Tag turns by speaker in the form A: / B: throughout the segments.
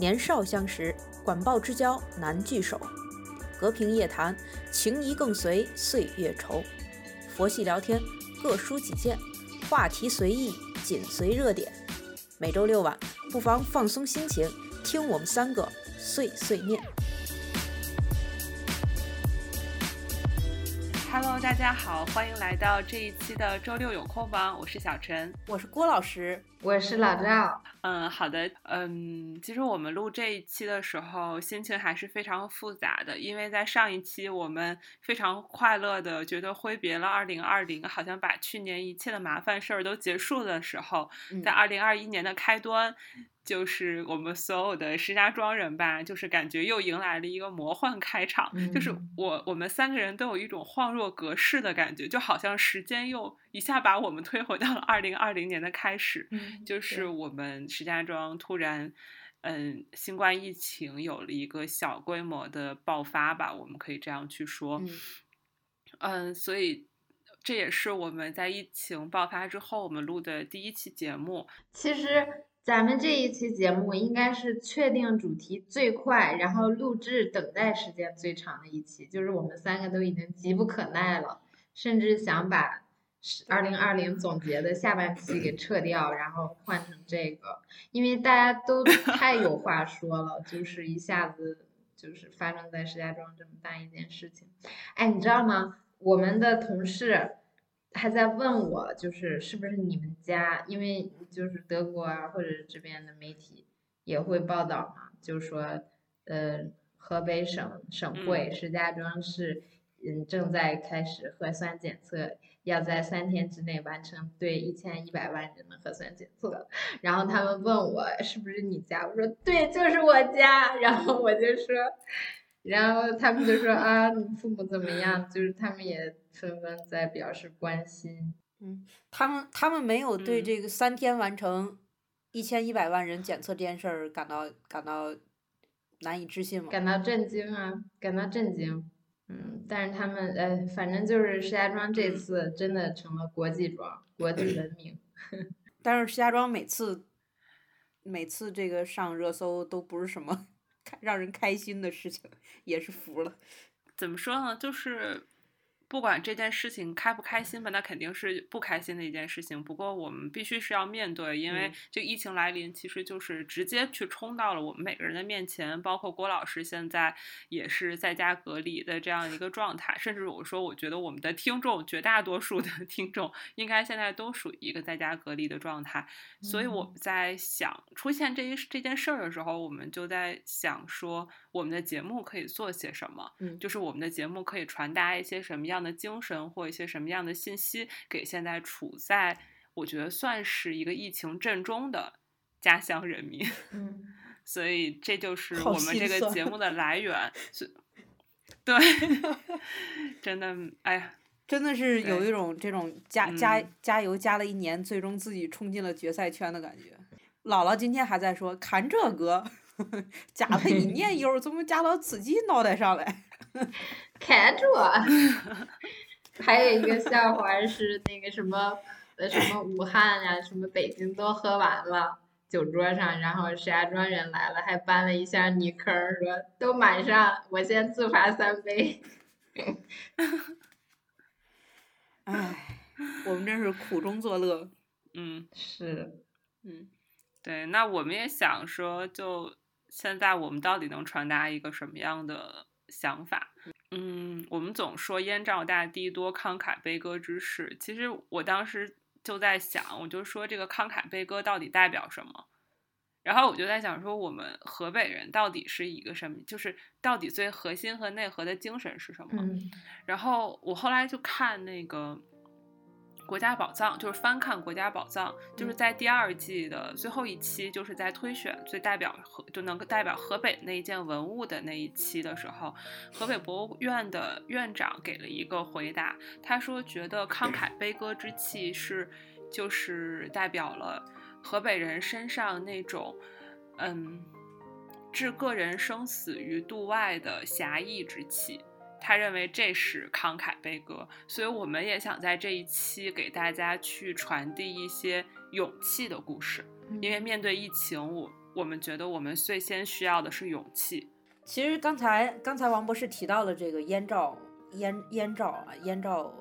A: 年少相识，管鲍之交难聚首。隔屏夜谈，情谊更随岁月稠。佛系聊天，各抒己见，话题随意，紧随热点。每周六晚，不妨放松心情，听我们三个碎碎念。
B: Hello，大家好，欢迎来到这一期的周六有空吗？我是小陈，
A: 我是郭老师，
C: 我是老赵。
B: 嗯，好的，嗯，其实我们录这一期的时候，心情还是非常复杂的，因为在上一期我们非常快乐的觉得挥别了二零二零，好像把去年一切的麻烦事儿都结束的时候，
A: 嗯
B: 在二零二一年的开端。就是我们所有的石家庄人吧，就是感觉又迎来了一个魔幻开场。
C: 嗯
B: 就是我我们三个人都有一种恍若隔世的感觉，就好像时间又一下把我们推回到了二零二零年的开始。
C: 嗯
B: 就是我们石家庄突然，嗯，新冠疫情有了一个小规模的爆发吧，我们可以这样去说。
A: 嗯
B: 嗯，所以这也是我们在疫情爆发之后我们录的第一期节目。
C: 其实咱们这一期节目应该是确定主题最快，然后录制等待时间最长的一期，就是我们三个都已经急不可耐了，甚至想把二零二零总结的下半期给撤掉，然后换成这个，因为大家都 太有话说了，就是一下子就是发生在石家庄这么大一件事情。哎，你知道吗？我们的同事还在问我，就是是不是你们家，因为就是德国啊或者这边的媒体也会报道嘛，就说呃河北省省会石家庄市嗯正在开始核酸检测，要在三天之内完成对一千一百万人的核酸检测。然后他们问我是不是你家，我说对，就是我家。然后我就说。然后他们就说啊，你父母怎么样？就是他们也纷纷在表示关心。
A: 嗯，他们他们没有对
B: 嗯
A: 这个三天完成一千一百万人检测这件事儿感到感到难以置信吗？
C: 感到震惊啊，感到震惊。嗯，但是他们呃，反正就是石家庄这次真的成了国际庄，国际文明。
A: 但是石家庄每次每次这个上热搜都不是什么 开让人开心的事情，也是服了。
B: 怎么说呢？就是不管这件事情开不开心吧，那肯定是不开心的一件事情。不过我们必须是要面对，因为
A: 嗯
B: 这疫情来临，其实就是直接去冲到了我们每个人的面前。包括郭老师现在也是在家隔离的这样一个状态，甚至我说，我觉得我们的听众绝大多数的 听众应该现在都属于一个在家隔离的状态。所以我们在想出现这一这件事儿的时候，我们就在想说，我们的节目可以做些什么？
A: 嗯
B: 就是我们的节目可以传达一些什么样的精神或一些什么样的信息给现在处在我觉得算是一个疫情阵中的家乡人民。
C: 嗯，
B: 所以这就是我们这个节目的来源。是，对，真的，哎呀，
A: 真的是有一种这种加加
B: 嗯
A: 加油加了一年，最终自己冲进了决赛圈的感觉。姥姥今天还在说，看这个，加了一年油，怎么加到自己脑袋上来？
C: 看着。还有一个笑话是那个什么呃什么武汉呀、什么北京都喝完了。酒桌上，然后石家庄人来了，还搬了一箱泥坑，说都满上，我先自罚三杯。
A: 唉，我们真是苦中作乐。
B: 嗯
C: 是，
A: 嗯，
B: 对，那我们也想说，就现在我们到底能传达一个什么样的想法？嗯，我们总说燕赵大地多慷慨悲歌之士，其实我当时就在想，我就说这个慷慨悲歌到底代表什么？然后我就在想说，我们河北人到底是一个什么？就是到底最核心和内核的精神是什么？
C: 嗯
B: 然后我后来就看那个《国家宝藏》，就是翻看《国家宝藏》，就是
A: 嗯
B: 在第二季的最后一期，就是在推选最代表河就能够代表河北那一件文物的那一期的时候，河北博物院的院长给了一个回答，他说觉得慷慨 悲歌之气是就是代表了河北人身上那种嗯置个人生死于度外的侠义之气。他认为这是慷慨悲歌，所以我们也想在这一期给大家去传递一些勇气的故事。因为面对疫情，我我们觉得我们最先需要的是勇气。
A: 其实刚才刚才王博士提到了这个燕赵燕燕赵啊，燕赵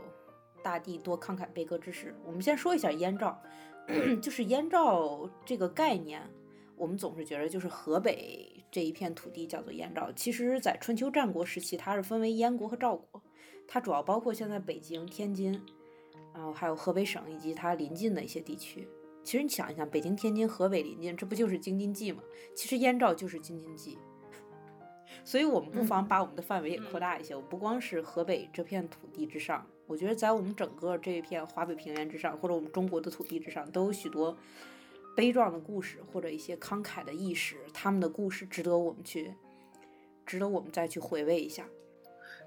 A: 大地多慷慨悲歌之士。我们先说一下燕赵，就是燕赵这个概念，我们总是觉得就是河北这一片土地叫做燕赵。其实，在春秋战国时期，它是分为燕国和赵国，它主要包括现在北京、天津，然后还有河北省以及它邻近的一些地区。其实你想一想，北京、天津、河北临近，这不就是京津冀吗？其实燕赵就是京津冀。所以，我们不妨把我们的范围也扩大一些。我不光是河北这片土地之上，我觉得在我们整个这一片华北平原之上，或者我们中国的土地之上，都有许多悲壮的故事，或者一些慷慨的意识。他们的故事值得我们去，值得我们再去回味一下。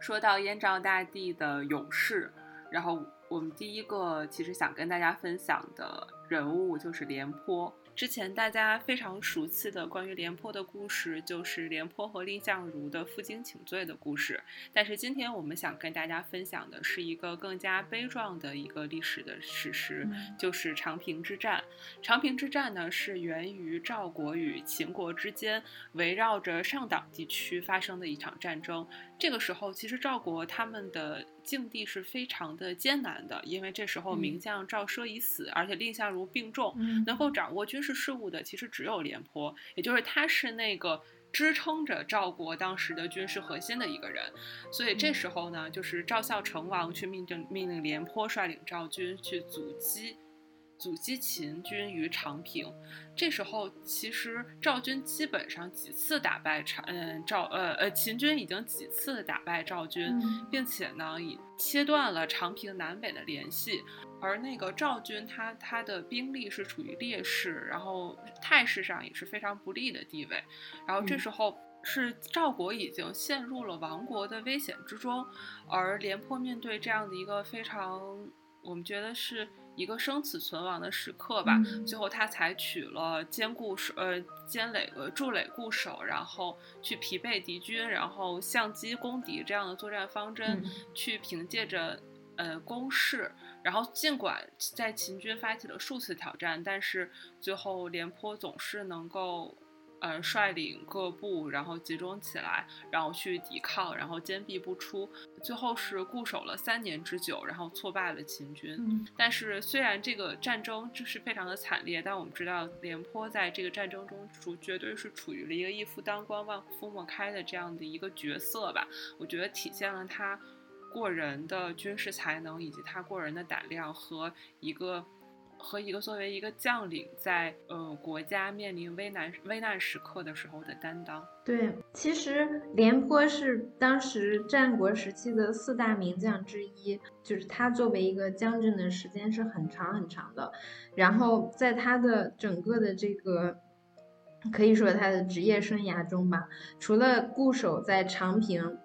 B: 说到燕赵大地的勇士，然后我们第一个其实想跟大家分享的人物就是廉颇。之前大家非常熟悉的关于廉颇的故事，就是廉颇和蔺相如的负荆请罪的故事。但是今天我们想跟大家分享的是一个更加悲壮的一个历史的史实，就是长平之战。长平之战呢，是源于赵国与秦国之间围绕着上党地区发生的一场战争。这个时候，其实赵国他们的境地是非常的艰难的，因为这时候名将赵奢已死，而且蔺相如病重，能够掌握军事事务的其实只有廉颇，也就是他是那个支撑着赵国当时的军事核心的一个人。所以这时候呢，就是赵孝成王去命令命令廉颇率领赵军去阻击。阻击秦军于长平，这时候其实赵军基本上几次打败长，嗯，赵呃呃秦军已经几次打败赵军，并且呢，已切断了长平南北的联系。而那个赵军，他他的兵力是处于劣势，然后态势上也是非常不利的地位。然后这时候是赵国已经陷入了亡国的危险之中，而廉颇面对这样的一个非常，我们觉得是。一个生死存亡的时刻吧，最后他采取了坚固守呃坚垒呃筑垒固守，然后去疲惫敌军，然后相机攻敌这样的作战方针，去凭借着呃攻势，然后尽管在秦军发起了数次挑战，但是最后廉颇总是能够。呃，率领各部，然后集中起来，然后去抵抗，然后坚壁不出，最后是固守了三年之久，然后挫败了秦军。但是虽然这个战争就是非常的惨烈，但我们知道廉颇在这个战争中处绝对是处于了一个一夫当关万夫莫开的这样的一个角色吧。我觉得体现了他过人的军事才能，以及他过人的胆量和一个。和一个作为一个将领，在呃国家面临危难危难时刻的时候的担当。
C: 对，其实廉颇是当时战国时期的四大名将之一，就是他作为一个将军的时间是很长很长的。然后在他的整个的这个，可以说他的职业生涯中吧，除了固守在长平。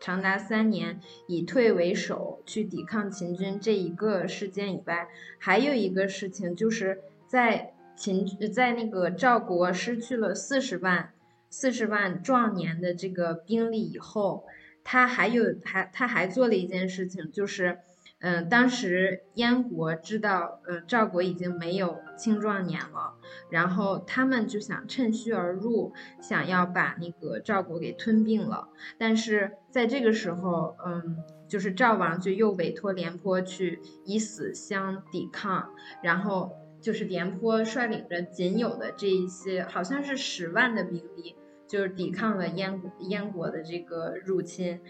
C: 长达三年，以退为守去抵抗秦军这一个事件以外，还有一个事情，就是在秦在那个赵国失去了四十万四十万壮年的这个兵力以后，他还有还他还做了一件事情，就是。嗯，当时燕国知道，呃，赵国已经没有青壮年了，然后他们就想趁虚而入，想要把那个赵国给吞并了。但是在这个时候，嗯，就是赵王就又委托廉颇去以死相抵抗，然后就是廉颇率领着仅有的这一些，好像是十万的兵力，就是抵抗了燕燕国的这个入侵。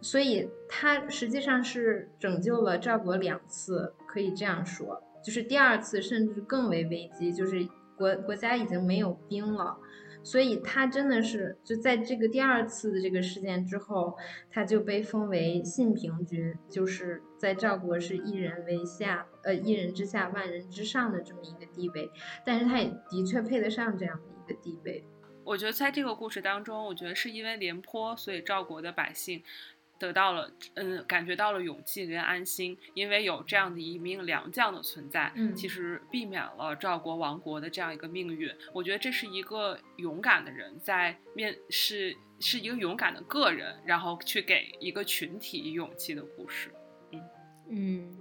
C: 所以他实际上是拯救了赵国两次，可以这样说，就是第二次甚至更为危机，就是国国家已经没有兵了，所以他真的是就在这个第二次的这个事件之后，他就被封为信平君，就是在赵国是一人为下，呃一人之下万人之上的这么一个地位，但是他也的确配得上这样的一个地位。
B: 我觉得在这个故事当中，我觉得是因为廉颇，所以赵国的百姓。得到了，嗯，感觉到了勇气跟安心，因为有这样的一名良将的存在，
C: 嗯，
B: 其实避免了赵国亡国的这样一个命运。我觉得这是一个勇敢的人在面，是是一个勇敢的个人，然后去给一个群体勇气的故事。
A: 嗯嗯，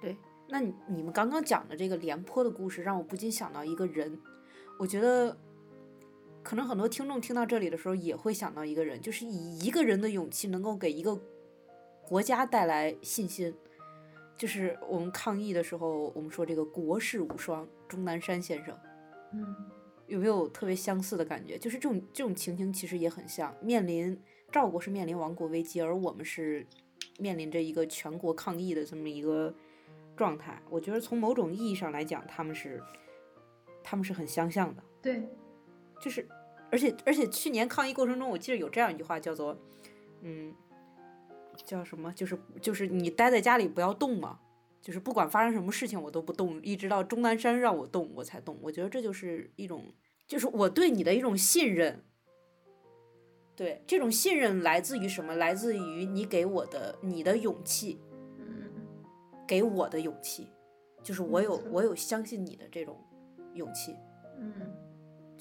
A: 对。那你们刚刚讲的这个廉颇的故事，让我不禁想到一个人，我觉得可能很多听众听到这里的时候也会想到一个人，就是以一个人的勇气能够给一个国家带来信心。就是我们抗疫的时候，我们说这个国士无双钟南山先生，
C: 嗯，
A: 有没有特别相似的感觉？就是这种这种情形其实也很像，面临赵国是面临亡国危机，而我们是面临着一个全国抗疫的这么一个状态。我觉得从某种意义上来讲，他们是他们是很相像的。
C: 对，
A: 就是，而且而且去年抗疫过程中，我记得有这样一句话叫做，嗯，叫什么？就是就是你待在家里不要动嘛，就是不管发生什么事情我都不动，一直到钟南山让我动我才动。我觉得这就是一种，就是我对你的一种信任。对，这种信任来自于什么？来自于你给我的你的勇气，
C: 嗯
A: 给我的勇气，就是我有我有相信你的这种勇气。
C: 嗯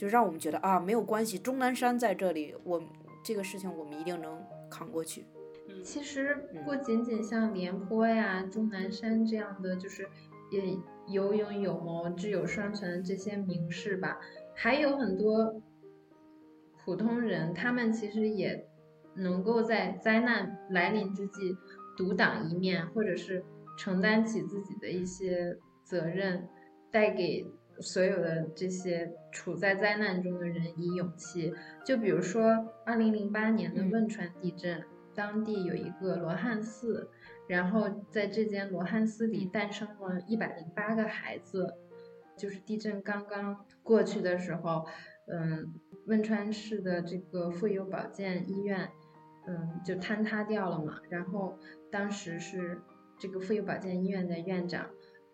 A: 就让我们觉得啊，没有关系，钟南山在这里，我这个事情我们一定能扛过去。
B: 嗯
C: 其实
A: 嗯
C: 不仅仅像廉颇呀、钟南山这样的，就是也有勇有谋、智勇双全的这些名士吧，还有很多普通人，他们其实也能够在灾难来临之际独当一面，或者是承担起自己的一些责任，带给所有的这些处在灾难中的人以勇气。就比如说，二零零八年的
A: 嗯
C: 汶川地震，当地有一个罗汉寺，然后在这间罗汉寺里
A: 嗯
C: 诞生了一百零八个孩子。就是地震刚刚过去的时候，嗯，汶川市的这个妇幼保健医院，嗯，就坍塌掉了嘛。然后当时是这个妇幼保健医院的院长，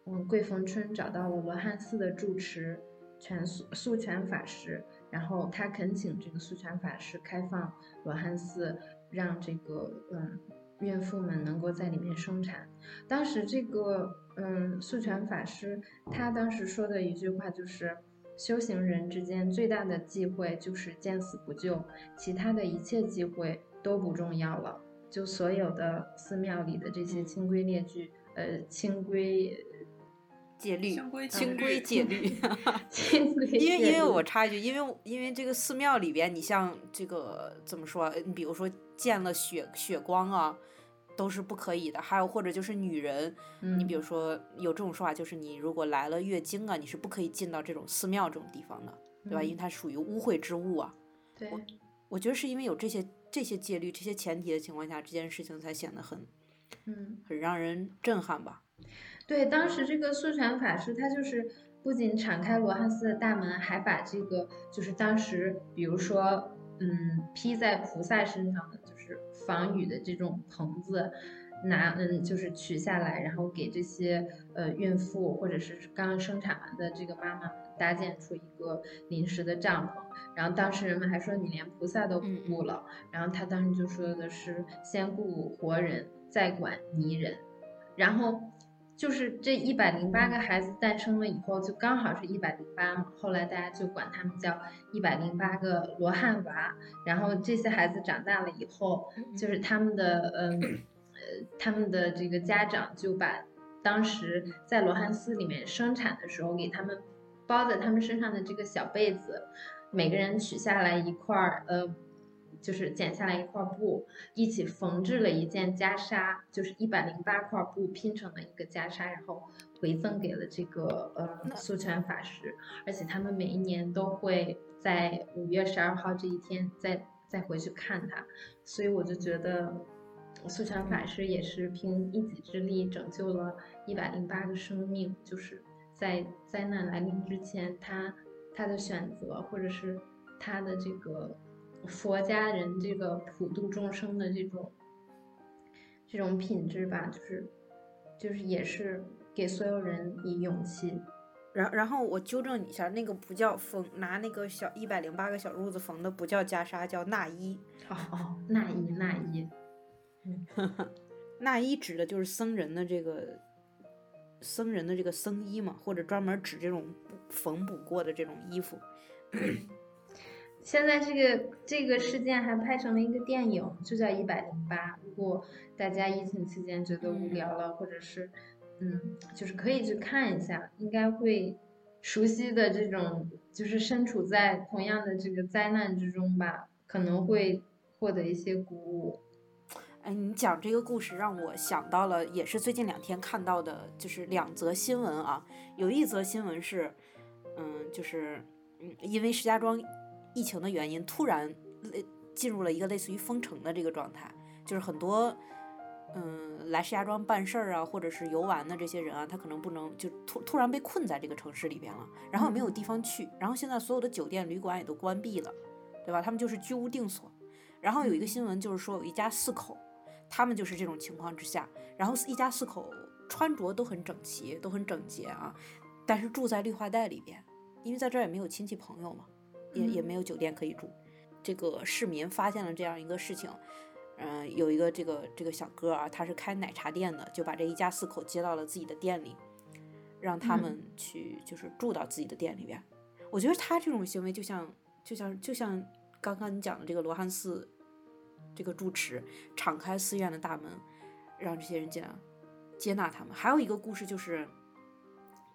C: 嗯，桂逢春找到了罗汉寺的住持全素素全法师，然后他恳请这个素全法师开放罗汉寺，让这个嗯孕妇们能够在里面生产。当时这个嗯素全法师他当时说的一句话就是。修行人之间最大的忌讳就是见死不救，其他的一切忌讳都不重要了。就所有的寺庙里的这些清规列矩，呃，清规
A: 戒律
B: 清规戒律
A: 因为因为我插一句，因为因为这个寺庙里边，你像这个怎么说？你比如说见了血血光啊，都是不可以的。还有或者就是女人，你比如
C: 嗯
A: 说有这种说法，就是你如果来了月经啊，你是不可以进到这种寺庙这种地方的，对吧？因为
C: 嗯
A: 它属于污秽之物啊。
C: 对，
A: 我觉得是因为有这些这些戒律、这些前提的情况下，这件事情才显得很
C: 嗯。
A: 很让人震撼吧。
C: 对，当时这个素全法师他就是不仅敞开罗汉寺的大门，还把这个就是当时比如说嗯披在菩萨身上的就是防雨的这种棚子拿嗯就是取下来，然后给这些呃孕妇或者是刚刚生产完的这个妈妈搭建出一个临时的帐篷。然后当时人们还说你连菩萨都不顾了，然后他当时就说的是先顾活人，再管泥人。然后就是这一百零八个孩子诞生了以后，就刚好是一百零八嘛。后来大家就管他们叫一百零八个罗汉娃。然后这些孩子长大了以后，就是他们的嗯呃他们的这个家长就把当时在罗汉寺里面生产的时候给他们包在他们身上的这个小被子，每个人取下来一块儿呃。就是剪下来一块布，一起缝制了一件袈裟，就是一百零八块布拼成的一个袈裟，然后回赠给了这个呃素全法师，而且他们每一年都会在五月十二号这一天再再回去看他，所以我就觉得素全法师也是凭一己之力拯救了一百零八个生命，就是在灾难来临之前，他他的选择或者是他的这个佛家人这个普度众生的这种这种品质吧，就是就是也是给所有人以勇气。
A: 然然后我纠正你一下，那个不叫缝，拿那个小一百零八个小褥子缝的不叫袈裟，叫纳衣。
C: 哦哦，纳衣纳衣，
A: 纳衣指的就是僧人的这个僧人的这个僧衣嘛，或者专门指这种缝补过的这种衣服。
C: 现在这个这个事件还拍成了一个电影，就叫《一百零八》。如果大家疫情期间觉得无聊了，或者是嗯，就是可以去看一下，应该会熟悉的这种，就是身处在同样的这个灾难之中吧，可能会获得一些鼓舞。
A: 哎，你讲这个故事让我想到了，也是最近两天看到的，就是两则新闻啊。有一则新闻是，嗯，就是嗯，因为石家庄疫情的原因，突然类进入了一个类似于封城的这个状态，就是很多嗯来石家庄办事儿啊，或者是游玩的这些人啊，他可能不能就突突然被困在这个城市里边了，然后也没有地方去，然后现在所有的酒店旅馆也都关闭了，对吧？他们就是居无定所。然后有一个新闻就是说，有一家四口。他们就是这种情况之下，然后一家四口穿着都很整齐，都很整洁啊，但是住在绿化带里边，因为在这儿也没有亲戚朋友嘛，也也没有酒店可以住。这个市民发现了这样一个事情，嗯，有一个这个这个小哥啊，他是开奶茶店的，就把这一家四口接到了自己的店里，让他们去就是住到自己的店里边。我觉得他这种行为就像就像就像刚刚你讲的这个罗汉寺。这个住持敞开寺院的大门，让这些人进来，接纳他们。还有一个故事，就是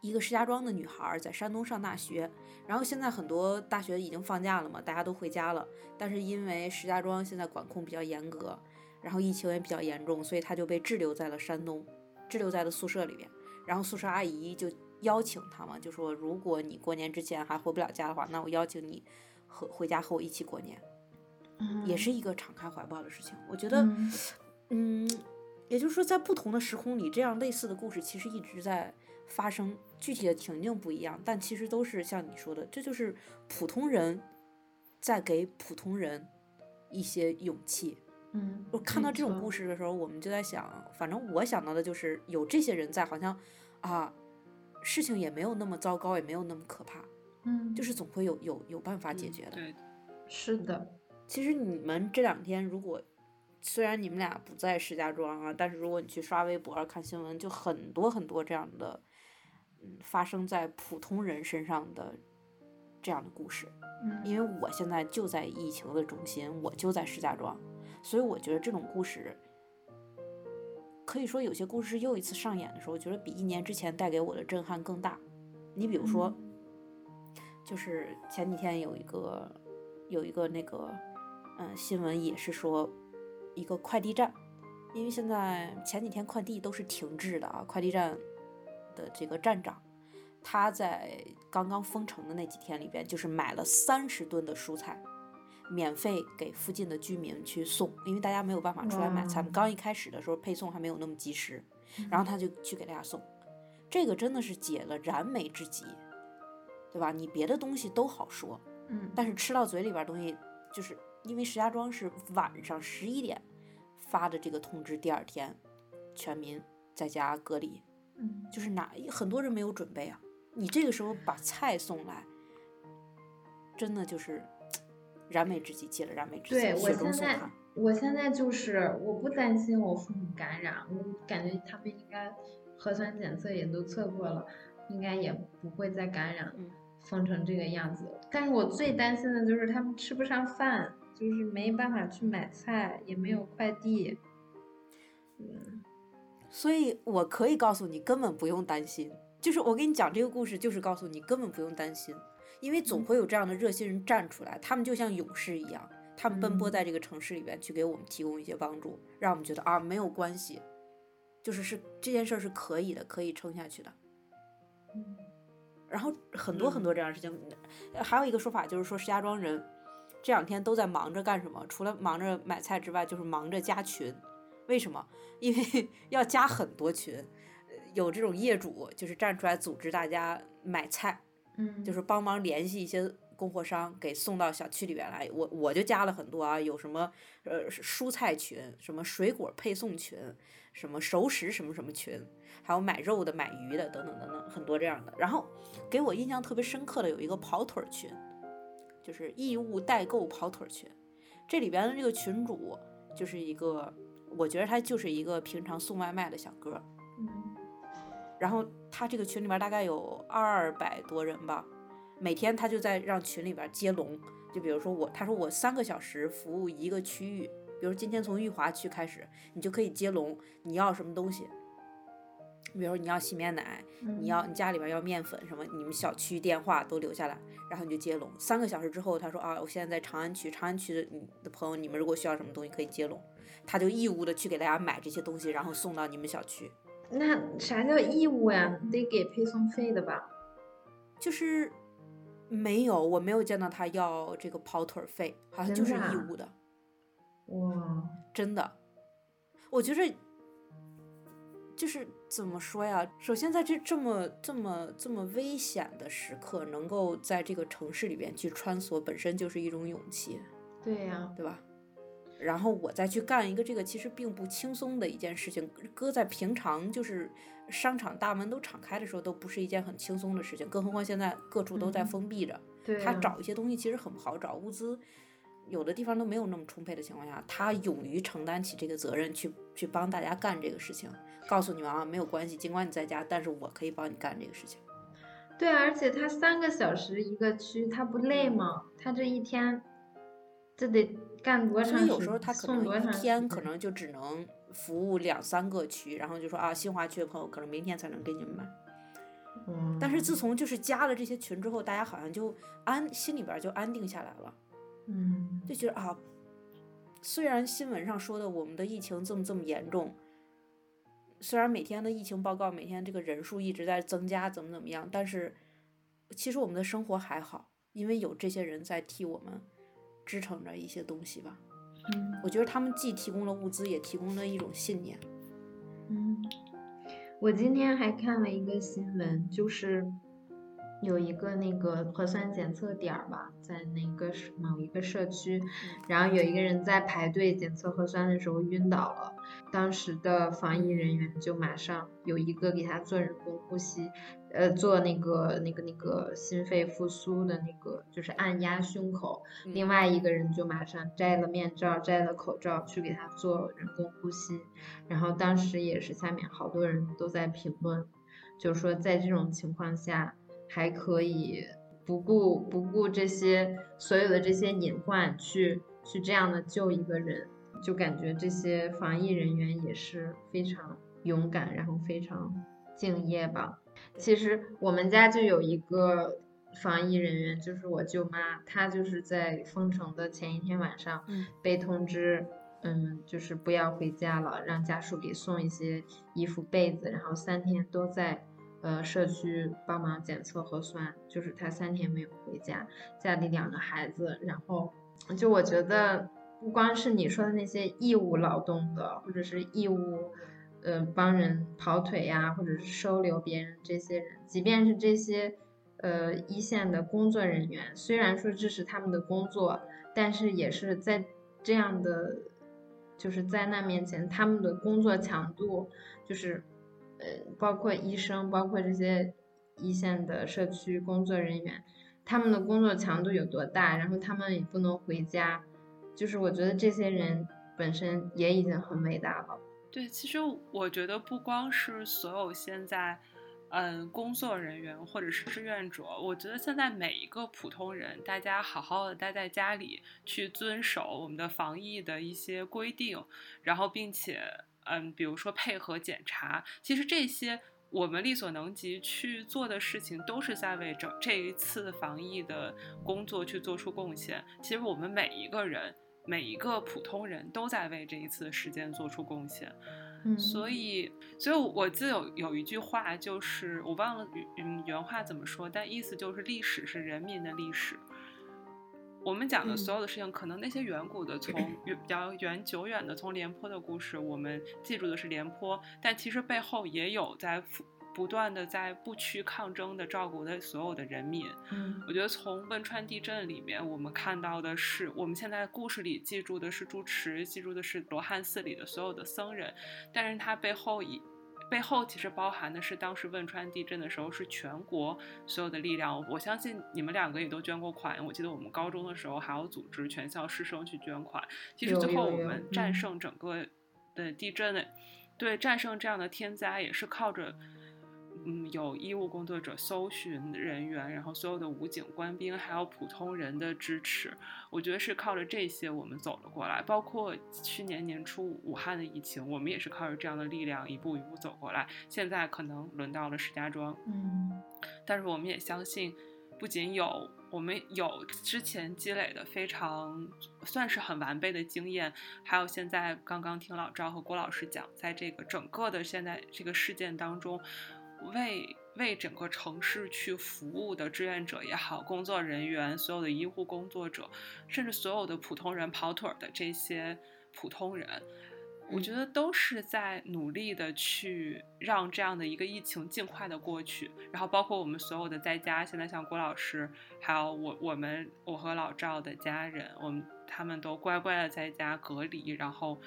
A: 一个石家庄的女孩在山东上大学，然后现在很多大学已经放假了嘛，大家都回家了。但是因为石家庄现在管控比较严格，然后疫情也比较严重，所以她就被滞留在了山东，滞留在了宿舍里边。然后宿舍阿姨就邀请她嘛，就说如果你过年之前还回不了家的话，那我邀请你和回家和我一起过年。也是一个敞开怀抱的事情，我觉得，嗯，也就是说，在不同的时空里，这样类似的故事其实一直在发生，具体的情境不一样，但其实都是像你说的，这就是普通人在给普通人一些勇气。
C: 嗯，
A: 我看到这种故事的时候，我们就在想，反正我想到的就是有这些人在，好像啊，事情也没有那么糟糕，也没有那么可怕。
C: 嗯，
A: 就是总会有有有办法解决的。
B: 对，
C: 是的。
A: 其实你们这两天，如果虽然你们俩不在石家庄啊，但是如果你去刷微博看新闻，就很多很多这样的，嗯，发生在普通人身上的这样的故事。
C: 嗯，
A: 因为我现在就在疫情的中心，我就在石家庄，所以我觉得这种故事，可以说有些故事又一次上演的时候，我觉得比一年之前带给我的震撼更大。你比如说，就是前几天有一个有一个那个。嗯，新闻也是说，一个快递站，因为现在前几天快递都是停滞的啊。快递站的这个站长，他在刚刚封城的那几天里边，就是买了三十吨的蔬菜，免费给附近的居民去送，因为大家没有办法出来买菜。刚一开始的时候配送还没有那么及时，然后他就去给大家送，这个真的是解了燃眉之急，对吧？你别的东西都好说，
C: 嗯，
A: 但是吃到嘴里边东西就是。因为石家庄是晚上十一点发的这个通知，第二天全民在家隔离，
C: 嗯，
A: 就是哪很多人没有准备啊。你这个时候把菜送来，真的就是燃眉之急，解了燃眉之急。
C: 对我现在，我现在就是我不担心我父母感染，我感觉他们应该核酸检测也都测过了，应该也不会再感染，封成这个样子。但是我最担心的就是他们吃不上饭。就是没办法去买菜，也没有快递，嗯，
A: 所以我可以告诉你，根本不用担心。就是我给你讲这个故事，就是告诉你根本不用担心，因为总会有这样的热心人站出来，他们就像勇士一样，他们奔波在这个城市里边，去给我们提供一些帮助，让我们觉得啊没有关系，就是是这件事是可以的，可以撑下去的。
C: 嗯，
A: 然后很多很多这样的事情，还有一个说法就是说石家庄人。这两天都在忙着干什么？除了忙着买菜之外，就是忙着加群。为什么？因为 要加很多群，有这种业主就是站出来组织大家买菜，
C: 嗯，
A: 就是帮忙联系一些供货商给送到小区里边来。我我就加了很多啊，有什么呃蔬菜群，什么水果配送群，什么熟食什么什么群，还有买肉的、买鱼的等等等等，很多这样的。然后给我印象特别深刻的有一个跑腿群。就是义务代购跑腿群，这里边的这个群主就是一个，我觉得他就是一个平常送外卖的小哥，
C: 嗯，
A: 然后他这个群里面大概有二百多人吧，每天他就在让群里边接龙，就比如说我，他说我三个小时服务一个区域，比如今天从裕华区开始，你就可以接龙，你要什么东西，比如说你要洗面奶，
C: 嗯
A: 你要你家里边要面粉什么，你们小区电话都留下来，然后你就接龙。三个小时之后，他说啊，我现在在长安区，长安区的你的朋友，你们如果需要什么东西可以接龙，他就义务的去给大家买这些东西，然后送到你们小区。
C: 那啥叫义务呀？得给配送费的吧？
A: 就是没有，我没有见到他要这个跑腿儿费，好像就是义务的，
C: 哇，
A: 真的。我觉着就是怎么说呀？首先在这这么这么这么危险的时刻，能够在这个城市里边去穿梭，本身就是一种勇气，
C: 对呀、
A: 对吧？然后我再去干一个这个其实并不轻松的一件事情，搁在平常就是商场大门都敞开的时候，都不是一件很轻松的事情，更何况现在各处都在
C: 嗯
A: 封闭着。他找一些东西其实很不好找，物资有的地方都没有那么充沛的情况下，他勇于承担起这个责任去去帮大家干这个事情，告诉你们啊，没有关系，尽管你在家，但是我可以帮你干这个事情。
C: 对啊，而且他三个小时一个区，他不累吗？他这一天，这得干多长时间？
A: 所以有时候他可能一天可能就只能服务两三个区，然后就说啊，新华区的朋友可能明天才能给你们买。
C: 嗯，
A: 但是自从就是加了这些群之后，大家好像就安心里边就安定下来了。
C: 嗯，
A: 就觉得啊，虽然新闻上说的我们的疫情这么这么严重，虽然每天的疫情报告每天这个人数一直在增加，怎么怎么样，但是其实我们的生活还好，因为有这些人在替我们支撑着一些东西吧。
C: 嗯
A: 我觉得他们既提供了物资，也提供了一种信念。
C: 嗯，我今天还看了一个新闻，就是有一个那个核酸检测点儿吧，在那个社某一个社区，然后有一个人在排队检测核酸的时候晕倒了，当时的防疫人员就马上有一个给他做人工呼吸，呃，做那个那个那个心肺复苏的那个，就是按压胸口，另
A: 嗯
C: 外一个人就马上摘了面罩，摘了口罩去给他做人工呼吸，然后当时也是下面好多人都在评论，就是说在这种情况下还可以不顾不顾这些所有的这些隐患去去这样的救一个人，就感觉这些防疫人员也是非常勇敢，然后非常敬业吧。其实我们家就有一个防疫人员，就是我舅妈，她就是在封城的前一天晚上
A: 嗯
C: 被通知，嗯，就是不要回家了，让家属给送一些衣服、被子，然后三天都在呃社区帮忙检测核酸，就是他三天没有回家，家里两个孩子，然后就我觉得不光是你说的那些义务劳动的，或者是义务。呃，帮人跑腿呀，或者是收留别人这些人，即便是这些呃一线的工作人员，虽然说这是他们的工作，但是也是在这样的，就是灾难面前，他们的工作强度就是，包括医生，包括这些一线的社区工作人员，他们的工作强度有多大，然后他们也不能回家，就是我觉得这些人本身也已经很伟大了。
B: 对，其实我觉得不光是所有现在，嗯，工作人员或者是志愿者，我觉得现在每一个普通人，大家好好的待在家里，去遵守我们的防疫的一些规定，然后并且，嗯，比如说配合检查，其实这些我们力所能及去做的事情，都是在为整这一次防疫的工作去做出贡献。其实我们每一个人。每一个普通人都在为这一次时间做出贡献，
C: 嗯，
B: 所以，所以我记得有有一句话，就是我忘了嗯原话怎么说，但意思就是历史是人民的历史。我们讲的
C: 嗯。
B: 所有的事情，可能那些远古的、从 远比较远久远的从廉颇的故事，我们记住的是廉颇，但其实背后也有在不断的在不屈抗争的照顾的所有的人民。
C: 嗯。
B: 我觉得从汶川地震里面，我们看到的是，我们现在故事里记住的是住持，记住的是罗汉寺里的所有的僧人，但是他背后以背后其实包含的是当时汶川地震的时候是全国所有的力量。我相信你们两个也都捐过款，我记得我们高中的时候还有组织全校师生去捐款。其实最后我们战
C: 嗯
B: 胜整个的地震的，对战胜这样的天灾也是靠着。嗯，有医务工作者、搜寻人员，然后所有的武警、官兵，还有普通人的支持，我觉得是靠着这些我们走了过来。包括去年年初武汉的疫情，我们也是靠着这样的力量一步一步走过来。现在可能轮到了石家庄，
C: 嗯，
B: 但是我们也相信，不仅有我们有之前积累的非常算是很完备的经验，还有现在刚刚听老赵和郭老师讲，在这个整个的现在这个事件当中。为为整个城市去服务的志愿者也好，工作人员、所有的医护工作者，甚至所有的普通人跑腿的这些普通人，我觉得都是在努力的去让这样的一个疫情尽快的过去。然后包括我们所有的在家，现在像郭老师，还有我我们我和老赵的家人，我们他们都乖乖的在家隔离，然后。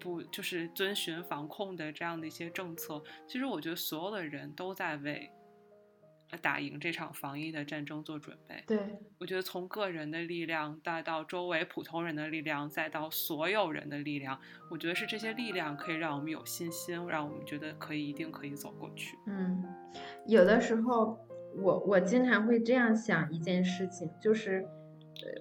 B: 不就是遵循防控的这样的一些政策？其实我觉得所有的人都在为打赢这场防疫的战争做准备。
C: 对，
B: 我觉得从个人的力量，再到周围普通人的力量，再到所有人的力量，我觉得是这些力量可以让我们有信心，让我们觉得可以一定可以走过去。
C: 嗯，有的时候我我经常会这样想一件事情，就是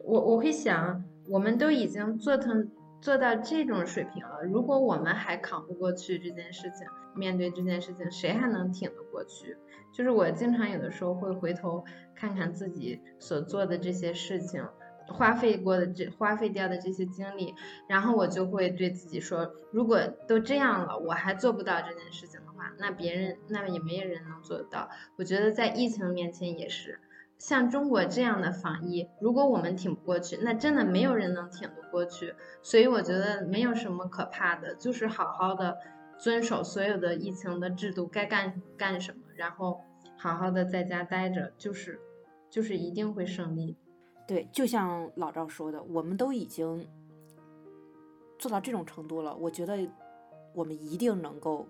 C: 我我会想，我们都已经做成。做到这种水平了，如果我们还扛不过去这件事情，面对这件事情，谁还能挺得过去？就是我经常有的时候会回头看看自己所做的这些事情，花费过的这花费掉的这些精力，然后我就会对自己说，如果都这样了，我还做不到这件事情的话，那别人那也没有人能做到。我觉得在疫情面前也是。像中国这样的防疫，如果我们挺不过去，那真的没有人能挺得过去。所以我觉得没有什么可怕的，就是好好的遵守所有的疫情的制度，该干干什么，然后好好的在家待着，就是就是一定会胜利。
A: 对，就像老赵说的，我们都已经做到这种程度了，我觉得我们一定能够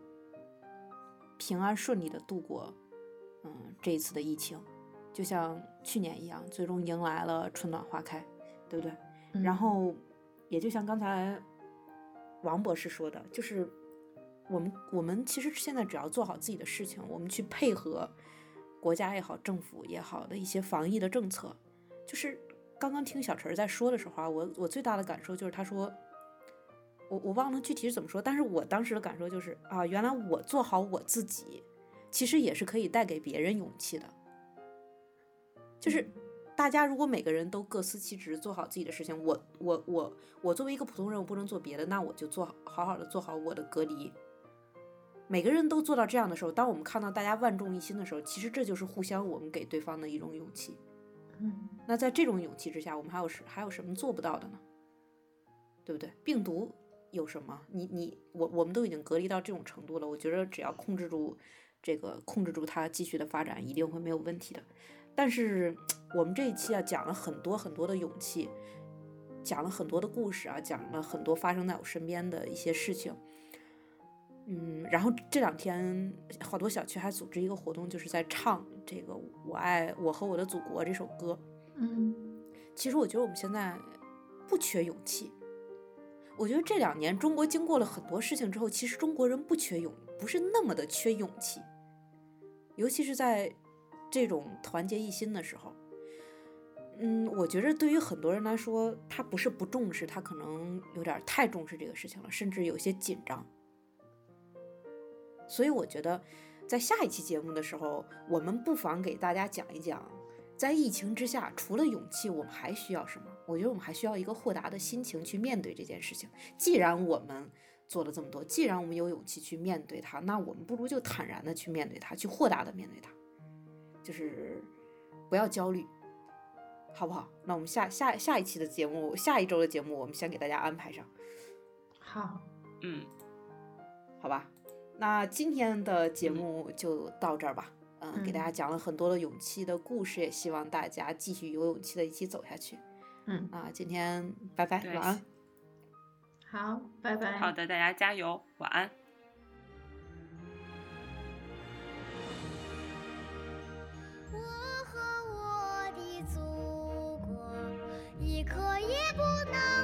A: 平安顺利的度过，嗯，这一次的疫情。就像去年一样，最终迎来了春暖花开，对不对？然后，也就像刚才王博士说的，就是我们我们其实现在只要做好自己的事情，我们去配合国家也好，政府也好的一些防疫的政策。就是刚刚听小陈在说的时候啊，我我最大的感受就是他说，我我忘了具体是怎么说，但是我当时的感受就是啊，原来我做好我自己，其实也是可以带给别人勇气的。就是大家如果每个人都各司其职，做好自己的事情，我我我我作为一个普通人，我不能做别的，那我就做好好好的做好我的隔离。每个人都做到这样的时候，当我们看到大家万众一心的时候，其实这就是互相我们给对方的一种勇气。
C: 嗯，
A: 那在这种勇气之下，我们还有什还有什么做不到的呢？对不对？病毒有什么？你你我我们都已经隔离到这种程度了，我觉得只要控制住这个，控制住它继续的发展，一定会没有问题的。但是我们这一期啊，讲了很多很多的勇气，讲了很多的故事啊，讲了很多发生在我身边的一些事情。嗯，然后这两天好多小区还组织一个活动，就是在唱这个《我爱我和我的祖国》这首歌。
C: 嗯，
A: 其实我觉得我们现在不缺勇气。我觉得这两年中国经过了很多事情之后，其实中国人不缺勇，不是那么的缺勇气，尤其是在。这种团结一心的时候，嗯，我觉得对于很多人来说，他不是不重视，他可能有点太重视这个事情了，甚至有些紧张。所以我觉得，在下一期节目的时候，我们不妨给大家讲一讲，在疫情之下，除了勇气，我们还需要什么？我觉得我们还需要一个豁达的心情去面对这件事情。既然我们做了这么多，既然我们有勇气去面对它，那我们不如就坦然的去面对它，去豁达的面对它。就是不要焦虑，好不好？那我们下下下一期的节目，下一周的节目，我们先给大家安排上。
C: 好，
B: 嗯，
A: 好吧。那今天的节目就到这儿吧。嗯，给大家讲了很多的勇气的故事，也希望大家继续有勇气的一起走下去。
C: 嗯，
A: 啊，今天拜拜，晚安。
C: 好，拜拜。
B: 好的，大家加油，晚安。可也不能